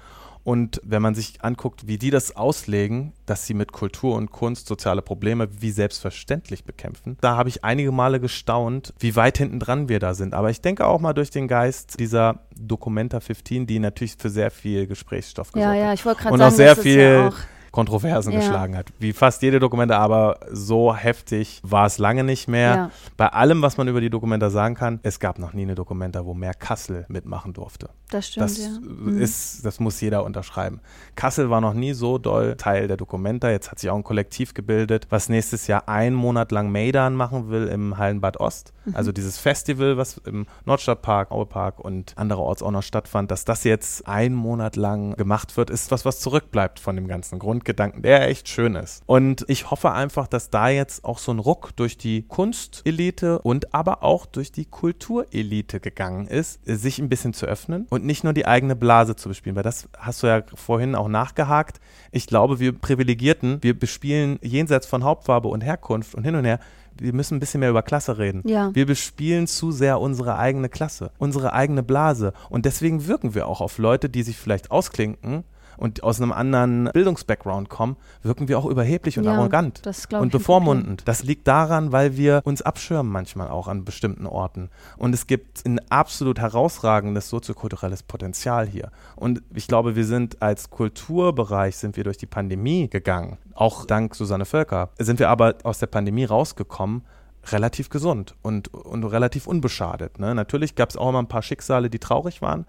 Und wenn man sich anguckt, wie die das auslegen, dass sie mit Kultur und Kunst soziale Probleme wie selbstverständlich bekämpfen, da habe ich einige Male gestaunt, wie weit hinten dran wir da sind. Aber ich denke auch mal durch den Geist dieser Documenta 15, die natürlich für sehr viel Gesprächsstoff Ja, gesorgt ja, hat. ich wollte gerade Und sagen, auch sehr viel ja auch Kontroversen Ja. geschlagen hat. Wie fast jede Dokumente, aber so heftig war es lange nicht mehr. Ja. Bei allem, was man über die Dokumenta sagen kann, es gab noch nie eine Dokumenta, wo mehr Kassel mitmachen durfte. Das stimmt, Das ja. Mhm. ist, das muss jeder unterschreiben. Kassel war noch nie so doll Teil der Dokumenta. Jetzt hat sich auch ein Kollektiv gebildet, was nächstes Jahr einen Monat lang Maidan machen will im Hallenbad Ost. Mhm. Also dieses Festival, was im Nordstadtpark, Auepark und andererorts auch noch stattfand, dass das jetzt einen Monat lang gemacht wird, ist was, was zurückbleibt von dem ganzen Grundgedanken, der echt schön ist. Und ich hoffe einfach, dass da jetzt auch so ein Ruck durch die Kunstelite und aber auch durch die Kulturelite gegangen ist, sich ein bisschen zu öffnen und nicht nur die eigene Blase zu bespielen, weil das hast du ja vorhin auch nachgehakt. Ich glaube, wir Privilegierten, wir bespielen jenseits von Hauptfarbe und Herkunft und hin und her, wir müssen ein bisschen mehr über Klasse reden. Ja. Wir bespielen zu sehr unsere eigene Klasse, unsere eigene Blase. Und deswegen wirken wir auch auf Leute, die sich vielleicht ausklinken und aus einem anderen Bildungsbackground kommen, wirken wir auch überheblich und Ja, arrogant und bevormundend. Das liegt daran, weil wir uns abschirmen manchmal auch an bestimmten Orten. Und es gibt ein absolut herausragendes soziokulturelles Potenzial hier. Und ich glaube, wir sind als Kulturbereich sind wir durch die Pandemie gegangen. Auch dank Susanne Völker sind wir aber aus der Pandemie rausgekommen relativ gesund und, und relativ unbeschadet. Ne? Natürlich gab es auch immer ein paar Schicksale, die traurig waren,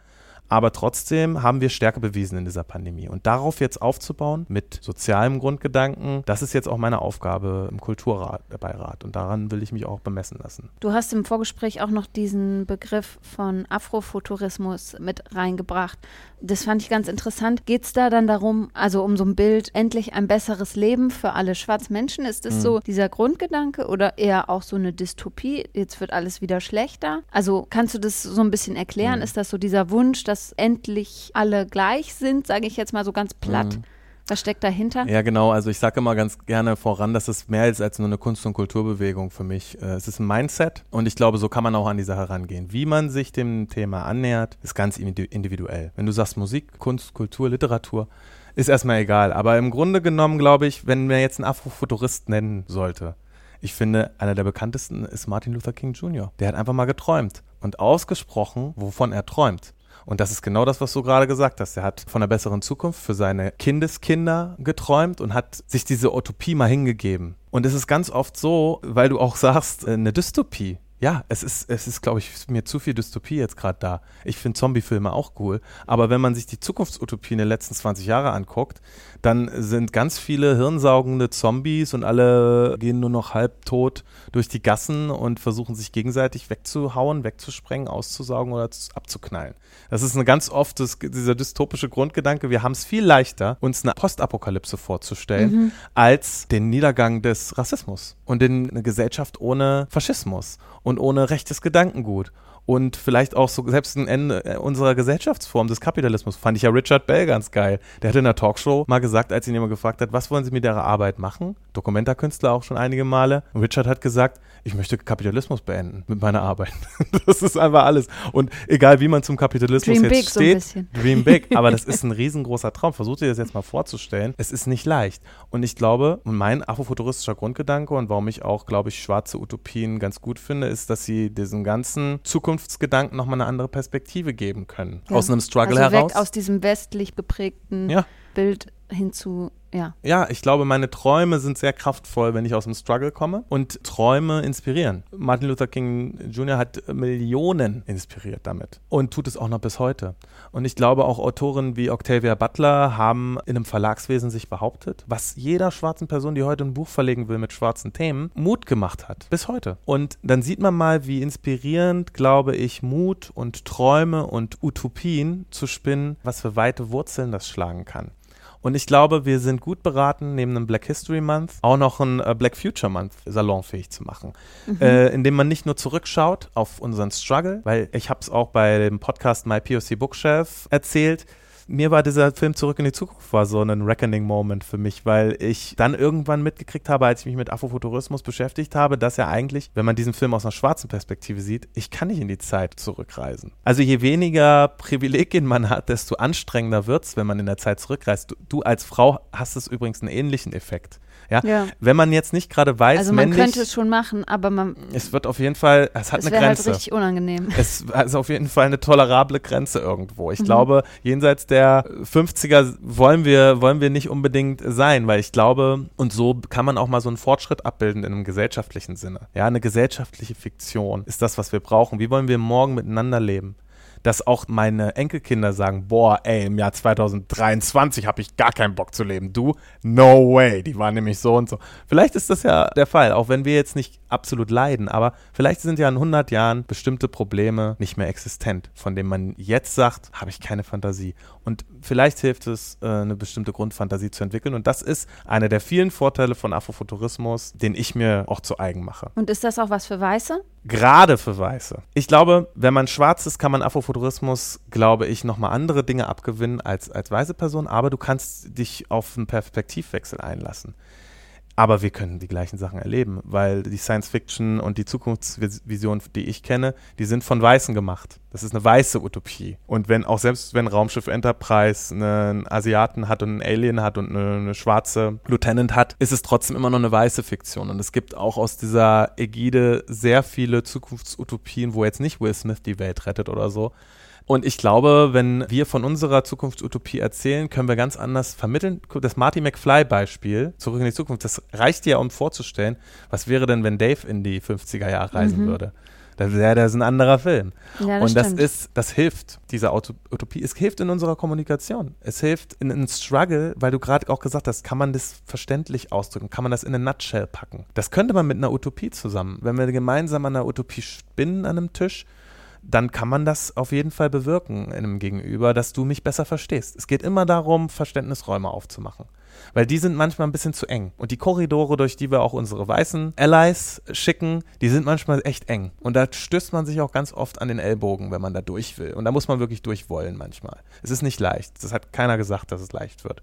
aber trotzdem haben wir Stärke bewiesen in dieser Pandemie. Und darauf jetzt aufzubauen mit sozialem Grundgedanken, das ist jetzt auch meine Aufgabe im Kulturbeirat. Und daran will ich mich auch bemessen lassen. Du hast im Vorgespräch auch noch diesen Begriff von Afrofuturismus mit reingebracht. Das fand ich ganz interessant. Geht es da dann darum, also um so ein Bild, endlich ein besseres Leben für alle schwarzen Menschen? Ist das mhm. so dieser Grundgedanke oder eher auch so eine Dystopie? Jetzt wird alles wieder schlechter. Also kannst du das so ein bisschen erklären? Mhm. Ist das so dieser Wunsch, dass dass endlich alle gleich sind, sage ich jetzt mal so ganz platt. Mhm. Was steckt dahinter? Ja, genau. Also ich sage immer ganz gerne voran, dass es mehr ist als nur eine Kunst- und Kulturbewegung für mich. Äh, es ist ein Mindset und ich glaube, so kann man auch an die Sache rangehen. Wie man sich dem Thema annähert, ist ganz individuell. Wenn du sagst Musik, Kunst, Kultur, Literatur, ist erstmal egal. Aber im Grunde genommen glaube ich, wenn man jetzt einen Afrofuturist nennen sollte, ich finde, einer der bekanntesten ist Martin Luther King Jr. Der hat einfach mal geträumt und ausgesprochen, wovon er träumt. Und das ist genau das, was du gerade gesagt hast. Er hat von einer besseren Zukunft für seine Kindeskinder geträumt und hat sich diese Utopie mal hingegeben. Und es ist ganz oft so, weil du auch sagst, äh, eine Dystopie. Ja, es ist, es ist, glaube ich, mir zu viel Dystopie jetzt gerade da. Ich finde Zombie-Filme auch cool. Aber wenn man sich die Zukunftsutopien der letzten 20 Jahre anguckt, dann sind ganz viele hirnsaugende Zombies und alle gehen nur noch halbtot durch die Gassen und versuchen sich gegenseitig wegzuhauen, wegzusprengen, auszusaugen oder abzuknallen. Das ist eine ganz oft das, dieser dystopische Grundgedanke. Wir haben es viel leichter, uns eine Postapokalypse vorzustellen, mhm. als den Niedergang des Rassismus und in eine Gesellschaft ohne Faschismus und ohne rechtes Gedankengut und vielleicht auch so selbst ein Ende äh, unserer Gesellschaftsform des Kapitalismus. Fand ich ja Richard Bell ganz geil. Der hat in der Talkshow mal gesagt, als ihn jemand gefragt hat, was wollen Sie mit Ihrer Arbeit machen? Dokumentarkünstler auch schon einige Male. Und Richard hat gesagt, ich möchte Kapitalismus beenden mit meiner Arbeit. das ist einfach alles. Und egal wie man zum Kapitalismus Dream jetzt steht, so Dream Big, aber das ist ein riesengroßer Traum. Versucht ihr das jetzt mal vorzustellen. Es ist nicht leicht. Und ich glaube, mein afrofuturistischer Grundgedanke und warum ich auch, glaube ich, schwarze Utopien ganz gut finde, ist, dass sie diesen ganzen Zukunftsgedanken nochmal eine andere Perspektive geben können. Ja. Aus einem Struggle also heraus. Weg aus diesem westlich geprägten ja. Bild hin zu ja. Ja, ich glaube, meine Träume sind sehr kraftvoll, wenn ich aus dem Struggle komme. Und Träume inspirieren. Martin Luther King Jr. hat Millionen inspiriert damit und tut es auch noch bis heute. Und ich glaube, auch Autoren wie Octavia Butler haben in einem Verlagswesen sich behauptet, was jeder schwarzen Person, die heute ein Buch verlegen will mit schwarzen Themen, Mut gemacht hat. Bis heute. Und dann sieht man mal, wie inspirierend, glaube ich, Mut und Träume und Utopien zu spinnen, was für weite Wurzeln das schlagen kann. Und ich glaube, wir sind gut beraten, neben einem Black History Month auch noch einen äh, Black Future Month salonfähig zu machen. Mhm. Äh, indem man nicht nur zurückschaut auf unseren Struggle, weil ich habe es auch bei dem Podcast My POC Bookshelf erzählt, mir war dieser Film Zurück in die Zukunft war so ein Reckoning-Moment für mich, weil ich dann irgendwann mitgekriegt habe, als ich mich mit Afrofuturismus beschäftigt habe, dass ja eigentlich, wenn man diesen Film aus einer schwarzen Perspektive sieht, ich kann nicht in die Zeit zurückreisen. Also je weniger Privilegien man hat, desto anstrengender wird es, wenn man in der Zeit zurückreist. Du, du als Frau hast es übrigens einen ähnlichen Effekt. Ja? ja? Wenn man jetzt nicht gerade weiß, also man männlich, könnte es schon machen, aber man. Es wird auf jeden Fall, es hat es eine halt Grenze. Halt richtig unangenehm. Es ist auf jeden Fall eine tolerable Grenze irgendwo. Ich mhm. glaube, jenseits der 50er wollen wir, wollen wir nicht unbedingt sein, weil ich glaube, und so kann man auch mal so einen Fortschritt abbilden in einem gesellschaftlichen Sinne. Ja, eine gesellschaftliche Fiktion ist das, was wir brauchen. Wie wollen wir morgen miteinander leben? Dass auch meine Enkelkinder sagen, boah, ey, im Jahr 2023 habe ich gar keinen Bock zu leben. Du, no way. Die waren nämlich so und so. Vielleicht ist das ja der Fall, auch wenn wir jetzt nicht absolut leiden, aber vielleicht sind ja in 100 Jahren bestimmte Probleme nicht mehr existent, von denen man jetzt sagt, habe ich keine Fantasie. Und vielleicht hilft es, äh, eine bestimmte Grundfantasie zu entwickeln. Und das ist einer der vielen Vorteile von Afrofuturismus, den ich mir auch zu eigen mache. Und ist das auch was für Weiße? Gerade für Weiße. Ich glaube, wenn man schwarz ist, kann man Afrofuturismus, glaube ich, nochmal andere Dinge abgewinnen als, als weiße Person. Aber du kannst dich auf einen Perspektivwechsel einlassen. Aber wir können die gleichen Sachen erleben, weil die Science Fiction und die Zukunftsvision, die ich kenne, die sind von Weißen gemacht. Das ist eine weiße Utopie. Und wenn auch selbst wenn Raumschiff Enterprise einen Asiaten hat und einen Alien hat und eine, eine schwarze Lieutenant hat, ist es trotzdem immer noch eine weiße Fiktion. Und es gibt auch aus dieser Ägide sehr viele Zukunftsutopien, wo jetzt nicht Will Smith die Welt rettet oder so, Und ich glaube, wenn wir von unserer Zukunftsutopie erzählen, können wir ganz anders vermitteln. Das Marty McFly-Beispiel, zurück in die Zukunft, das reicht ja, um vorzustellen, was wäre denn, wenn Dave in die 50er Jahre reisen mhm. würde. Das wäre das ein anderer Film. Ja, das und das stimmt. ist, das hilft, diese Utopie. Es hilft in unserer Kommunikation. Es hilft in einem Struggle, weil du gerade auch gesagt hast, kann man das verständlich ausdrücken? Kann man das in eine Nutshell packen? Das könnte man mit einer Utopie zusammen. Wenn wir gemeinsam an einer Utopie spinnen an einem Tisch, dann kann man das auf jeden Fall bewirken in einem Gegenüber, dass du mich besser verstehst. Es geht immer darum, Verständnisräume aufzumachen. Weil die sind manchmal ein bisschen zu eng. Und die Korridore, durch die wir auch unsere weißen Allies schicken, die sind manchmal echt eng. Und da stößt man sich auch ganz oft an den Ellbogen, wenn man da durch will. Und da muss man wirklich durchwollen manchmal. Es ist nicht leicht. Das hat keiner gesagt, dass es leicht wird.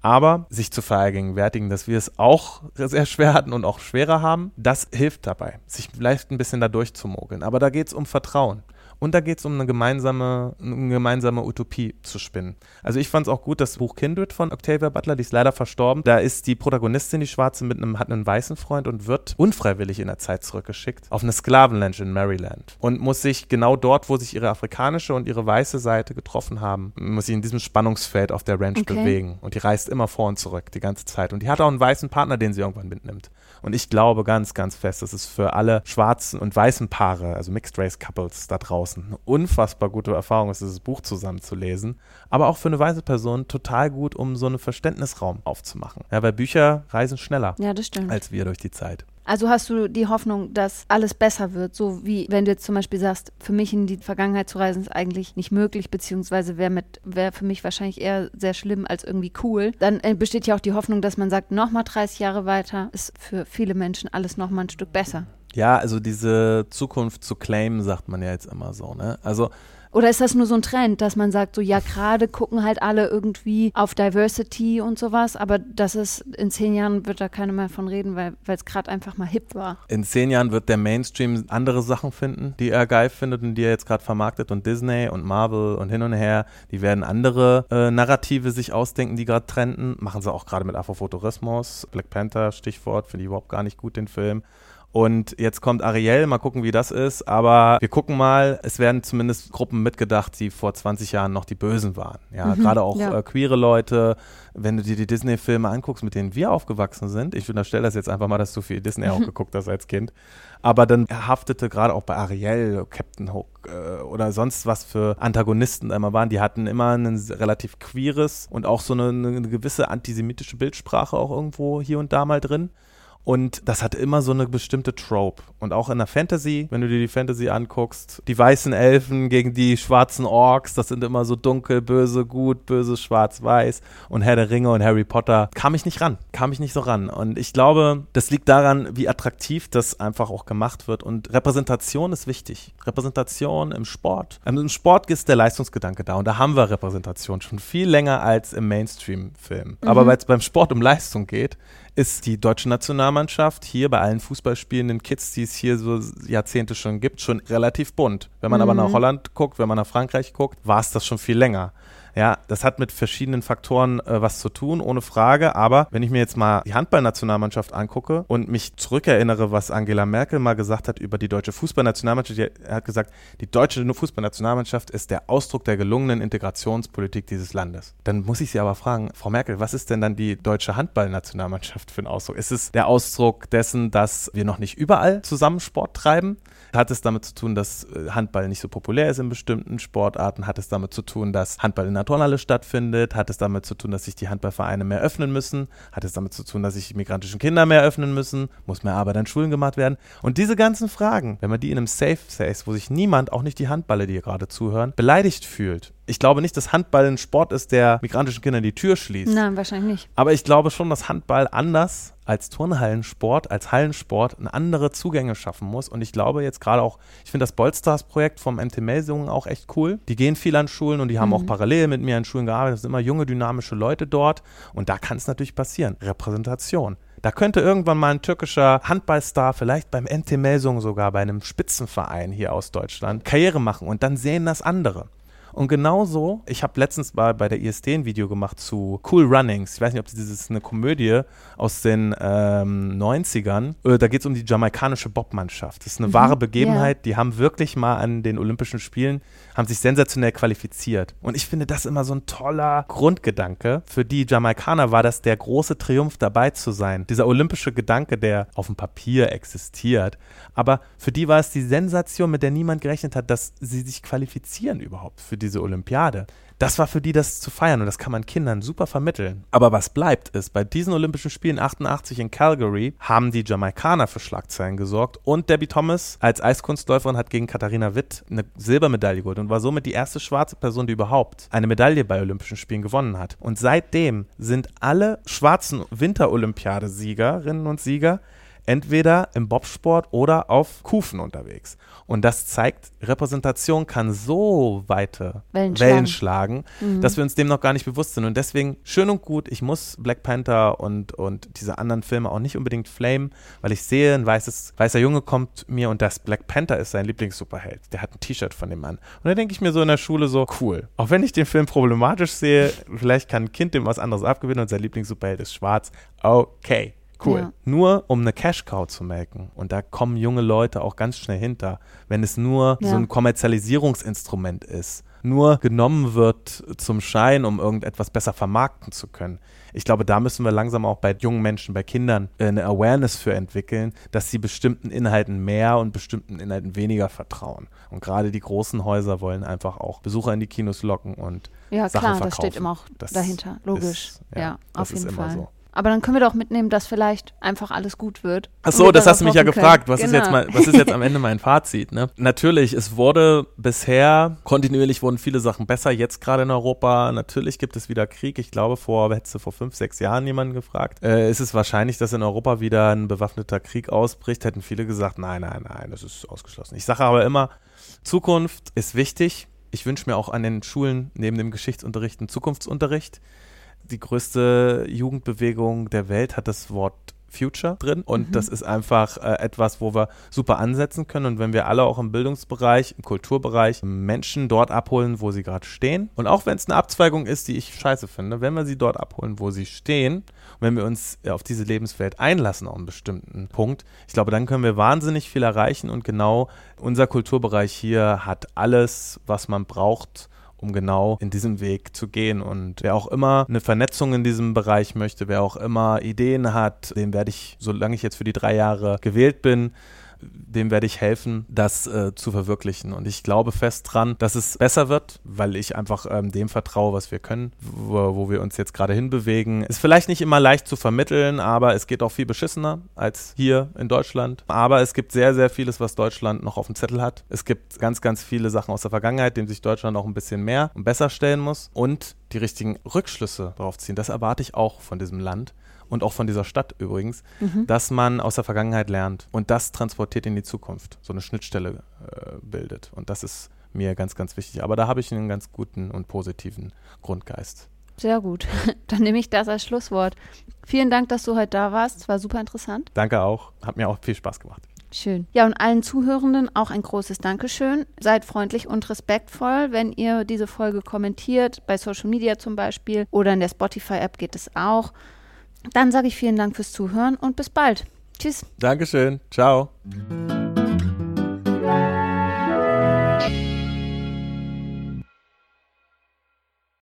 Aber sich zu vergegenwärtigen, dass wir es auch sehr schwer hatten und auch schwerer haben, das hilft dabei, sich vielleicht ein bisschen da durchzumogeln. Aber da geht es um Vertrauen. Und da geht es um eine gemeinsame, eine gemeinsame Utopie zu spinnen. Also ich fand es auch gut, das Buch Kindred von Octavia Butler, die ist leider verstorben. Da ist die Protagonistin, die Schwarze, mit einem, hat einen weißen Freund und wird unfreiwillig in der Zeit zurückgeschickt auf eine Sklavenranch in Maryland. Und muss sich genau dort, wo sich ihre afrikanische und ihre weiße Seite getroffen haben, muss sich in diesem Spannungsfeld auf der Ranch okay. bewegen. Und die reist immer vor und zurück, die ganze Zeit. Und die hat auch einen weißen Partner, den sie irgendwann mitnimmt. Und ich glaube ganz, ganz fest, dass es für alle schwarzen und weißen Paare, also Mixed Race Couples da draußen, eine unfassbar gute Erfahrung ist, dieses Buch zusammen zu lesen. Aber auch für eine weiße Person total gut, um so einen Verständnisraum aufzumachen. Ja, weil Bücher reisen schneller ja, als wir durch die Zeit. Also hast du die Hoffnung, dass alles besser wird, so wie wenn du jetzt zum Beispiel sagst, für mich in die Vergangenheit zu reisen ist eigentlich nicht möglich, beziehungsweise wäre wär für mich wahrscheinlich eher sehr schlimm als irgendwie cool. Dann äh, besteht ja auch die Hoffnung, dass man sagt, nochmal 30 Jahre weiter ist für viele Menschen alles nochmal ein Stück besser. Ja, also diese Zukunft zu claimen, sagt man ja jetzt immer so, ne? Also oder ist das nur so ein Trend, dass man sagt, so ja, gerade gucken halt alle irgendwie auf Diversity und sowas, aber das ist in zehn Jahren wird da keiner mehr von reden, weil es gerade einfach mal hip war. In zehn Jahren wird der Mainstream andere Sachen finden, die er geil findet und die er jetzt gerade vermarktet und Disney und Marvel und hin und her, die werden andere äh, Narrative sich ausdenken, die gerade trenden. Machen sie auch gerade mit Afrofuturismus. Black Panther, Stichwort, finde ich überhaupt gar nicht gut den Film. Und jetzt kommt Ariel, mal gucken, wie das ist. Aber wir gucken mal, es werden zumindest Gruppen mitgedacht, die vor 20 Jahren noch die Bösen waren. Ja, mhm, gerade auch ja. äh, queere Leute. Wenn du dir die Disney-Filme anguckst, mit denen wir aufgewachsen sind, ich unterstelle das jetzt einfach mal, dass du viel Disney auch geguckt hast als Kind. Aber dann haftete gerade auch bei Ariel, Captain Hook äh, oder sonst was für Antagonisten da immer waren, die hatten immer ein relativ queeres und auch so eine, eine gewisse antisemitische Bildsprache auch irgendwo hier und da mal drin. Und das hat immer so eine bestimmte Trope. Und auch in der Fantasy, wenn du dir die Fantasy anguckst, die weißen Elfen gegen die schwarzen Orks, das sind immer so dunkel, böse, gut, böse, schwarz, weiß. Und Herr der Ringe und Harry Potter kam ich nicht ran, kam ich nicht so ran. Und ich glaube, das liegt daran, wie attraktiv das einfach auch gemacht wird. Und Repräsentation ist wichtig. Repräsentation im Sport. Also Im Sport ist der Leistungsgedanke da. Und da haben wir Repräsentation schon viel länger als im Mainstream-Film. Mhm. Aber weil es beim Sport um Leistung geht, ist die deutsche Nationalmannschaft hier bei allen Fußballspielenden Kids, die es hier so Jahrzehnte schon gibt, schon relativ bunt. Wenn man mhm. aber nach Holland guckt, wenn man nach Frankreich guckt, war es das schon viel länger. Ja, das hat mit verschiedenen Faktoren äh, was zu tun, ohne Frage. Aber wenn ich mir jetzt mal die Handballnationalmannschaft angucke und mich zurückerinnere, was Angela Merkel mal gesagt hat über die deutsche Fußballnationalmannschaft, die hat gesagt, die deutsche Fußballnationalmannschaft ist der Ausdruck der gelungenen Integrationspolitik dieses Landes. Dann muss ich Sie aber fragen, Frau Merkel, was ist denn dann die deutsche Handballnationalmannschaft für ein Ausdruck? Ist es der Ausdruck dessen, dass wir noch nicht überall zusammen Sport treiben? Hat es damit zu tun, dass äh, Handball nicht so populär ist in bestimmten Sportarten? Hat es damit zu tun, dass Handball in der Turnhalle stattfindet? Hat es damit zu tun, dass sich die Handballvereine mehr öffnen müssen? Hat es damit zu tun, dass sich migrantischen Kinder mehr öffnen müssen? Muss mehr Arbeit an Schulen gemacht werden? Und diese ganzen Fragen, wenn man die in einem Safe Space, wo sich niemand, auch nicht die Handballer, die hier gerade zuhören, beleidigt fühlt, ich glaube nicht, dass Handball ein Sport ist, der migrantischen Kindern die Tür schließt. Nein, wahrscheinlich nicht. Aber ich glaube schon, dass Handball anders als Turnhallensport, als Hallensport eine andere Zugänge schaffen muss. Und ich glaube jetzt gerade auch, ich finde das Bolstars-Projekt vom MT Melsungen auch echt cool. Die gehen viel an Schulen und die haben mhm. auch parallel mit mir an Schulen gearbeitet. Es sind immer junge, dynamische Leute dort. Und da kann es natürlich passieren. Repräsentation. Da könnte irgendwann mal ein türkischer Handballstar, vielleicht beim NT Melsungen sogar, bei einem Spitzenverein hier aus Deutschland, Karriere machen und dann sehen das andere. Und genauso, ich habe letztens bei, bei der ISD ein Video gemacht zu Cool Runnings. Ich weiß nicht, ob das ist eine Komödie aus den ähm, 90ern. Äh, da geht es um die jamaikanische Bobmannschaft. Das ist eine mhm, wahre Begebenheit. Yeah. Die haben wirklich mal an den Olympischen Spielen, haben sich sensationell qualifiziert. Und ich finde das immer so ein toller Grundgedanke. Für die Jamaikaner war das der große Triumph, dabei zu sein. Dieser olympische Gedanke, der auf dem Papier existiert. Aber für die war es die Sensation, mit der niemand gerechnet hat, dass sie sich qualifizieren überhaupt für diese Olympiade. Das war für die das zu feiern und das kann man Kindern super vermitteln. Aber was bleibt ist, bei diesen Olympischen Spielen 88 in Calgary haben die Jamaikaner für Schlagzeilen gesorgt und Debbie Thomas als Eiskunstläuferin hat gegen Katharina Witt eine Silbermedaille geholt und war somit die erste schwarze Person, die überhaupt eine Medaille bei Olympischen Spielen gewonnen hat. Und seitdem sind alle schwarzen Winterolympiadesiegerinnen und Sieger entweder im Bobsport oder auf Kufen unterwegs. Und das zeigt, Repräsentation kann so weite Wellen, Wellen schlagen, mhm. dass wir uns dem noch gar nicht bewusst sind. Und deswegen schön und gut, ich muss Black Panther und, und diese anderen Filme auch nicht unbedingt flamen, weil ich sehe, ein weißes, weißer Junge kommt mir und das Black Panther ist sein Lieblingssuperheld. Der hat ein T-Shirt von dem Mann. Und da denke ich mir so in der Schule so, cool. Auch wenn ich den Film problematisch sehe, vielleicht kann ein Kind dem was anderes abgewinnen und sein Lieblingssuperheld ist schwarz. Okay. Cool. Ja. Nur um eine Cash-Cow zu melken. Und da kommen junge Leute auch ganz schnell hinter. Wenn es nur ja. so ein Kommerzialisierungsinstrument ist, nur genommen wird zum Schein, um irgendetwas besser vermarkten zu können. Ich glaube, da müssen wir langsam auch bei jungen Menschen, bei Kindern eine Awareness für entwickeln, dass sie bestimmten Inhalten mehr und bestimmten Inhalten weniger vertrauen. Und gerade die großen Häuser wollen einfach auch Besucher in die Kinos locken und ja, Sachen klar, verkaufen. das steht immer auch das dahinter, logisch. Ist, ja, ja auf jeden Fall. So. Aber dann können wir doch mitnehmen, dass vielleicht einfach alles gut wird. Ach so, das hast du mich ja gefragt. Was, genau. ist jetzt genau. mal, was ist jetzt am Ende mein Fazit? Ne? Natürlich, es wurde bisher, kontinuierlich wurden viele Sachen besser, jetzt gerade in Europa. Natürlich gibt es wieder Krieg. Ich glaube, vor, hättest du vor fünf, sechs Jahren jemanden gefragt, äh, ist es wahrscheinlich, dass in Europa wieder ein bewaffneter Krieg ausbricht, hätten viele gesagt, nein, nein, nein, das ist ausgeschlossen. Ich sage aber immer, Zukunft ist wichtig. Ich wünsche mir auch an den Schulen neben dem Geschichtsunterricht einen Zukunftsunterricht die größte Jugendbewegung der Welt hat das Wort Future drin. Und mhm. das ist einfach äh, etwas, wo wir super ansetzen können. Und wenn wir alle auch im Bildungsbereich, im Kulturbereich Menschen dort abholen, wo sie gerade stehen. Und auch wenn es eine Abzweigung ist, die ich scheiße finde, wenn wir sie dort abholen, wo sie stehen und wenn wir uns auf diese Lebenswelt einlassen auf einen bestimmten Punkt, ich glaube, dann können wir wahnsinnig viel erreichen. Und genau unser Kulturbereich hier hat alles, was man braucht, um genau in diesem Weg zu gehen. Und wer auch immer eine Vernetzung in diesem Bereich möchte, wer auch immer Ideen hat, dem werde ich, solange ich jetzt für die drei Jahre gewählt bin, dem werde ich helfen, das äh, zu verwirklichen. Und ich glaube fest dran, dass es besser wird, weil ich einfach ähm, dem vertraue, was wir können, wo, wo wir uns jetzt gerade hinbewegen. Ist vielleicht nicht immer leicht zu vermitteln, aber es geht auch viel beschissener als hier in Deutschland. Aber es gibt sehr, sehr vieles, was Deutschland noch auf dem Zettel hat. Es gibt ganz, ganz viele Sachen aus der Vergangenheit, dem sich Deutschland auch ein bisschen mehr und besser stellen muss und die richtigen Rückschlüsse darauf ziehen. Das erwarte ich auch von diesem Land und auch von dieser Stadt übrigens, mhm. dass man aus der Vergangenheit lernt und das transportiert in die Zukunft, so eine Schnittstelle äh, bildet. Und das ist mir ganz, ganz wichtig. Aber da habe ich einen ganz guten und positiven Grundgeist. Sehr gut. Dann nehme ich das als Schlusswort. Vielen Dank, dass du heute da warst. Es war super interessant. Danke auch. Hat mir auch viel Spaß gemacht. Schön. Ja, und allen Zuhörenden auch ein großes Dankeschön. Seid freundlich und respektvoll, wenn ihr diese Folge kommentiert, bei Social Media zum Beispiel oder in der Spotify-App geht es auch. Dann sage ich vielen Dank fürs Zuhören und bis bald. Tschüss. Dankeschön. Ciao.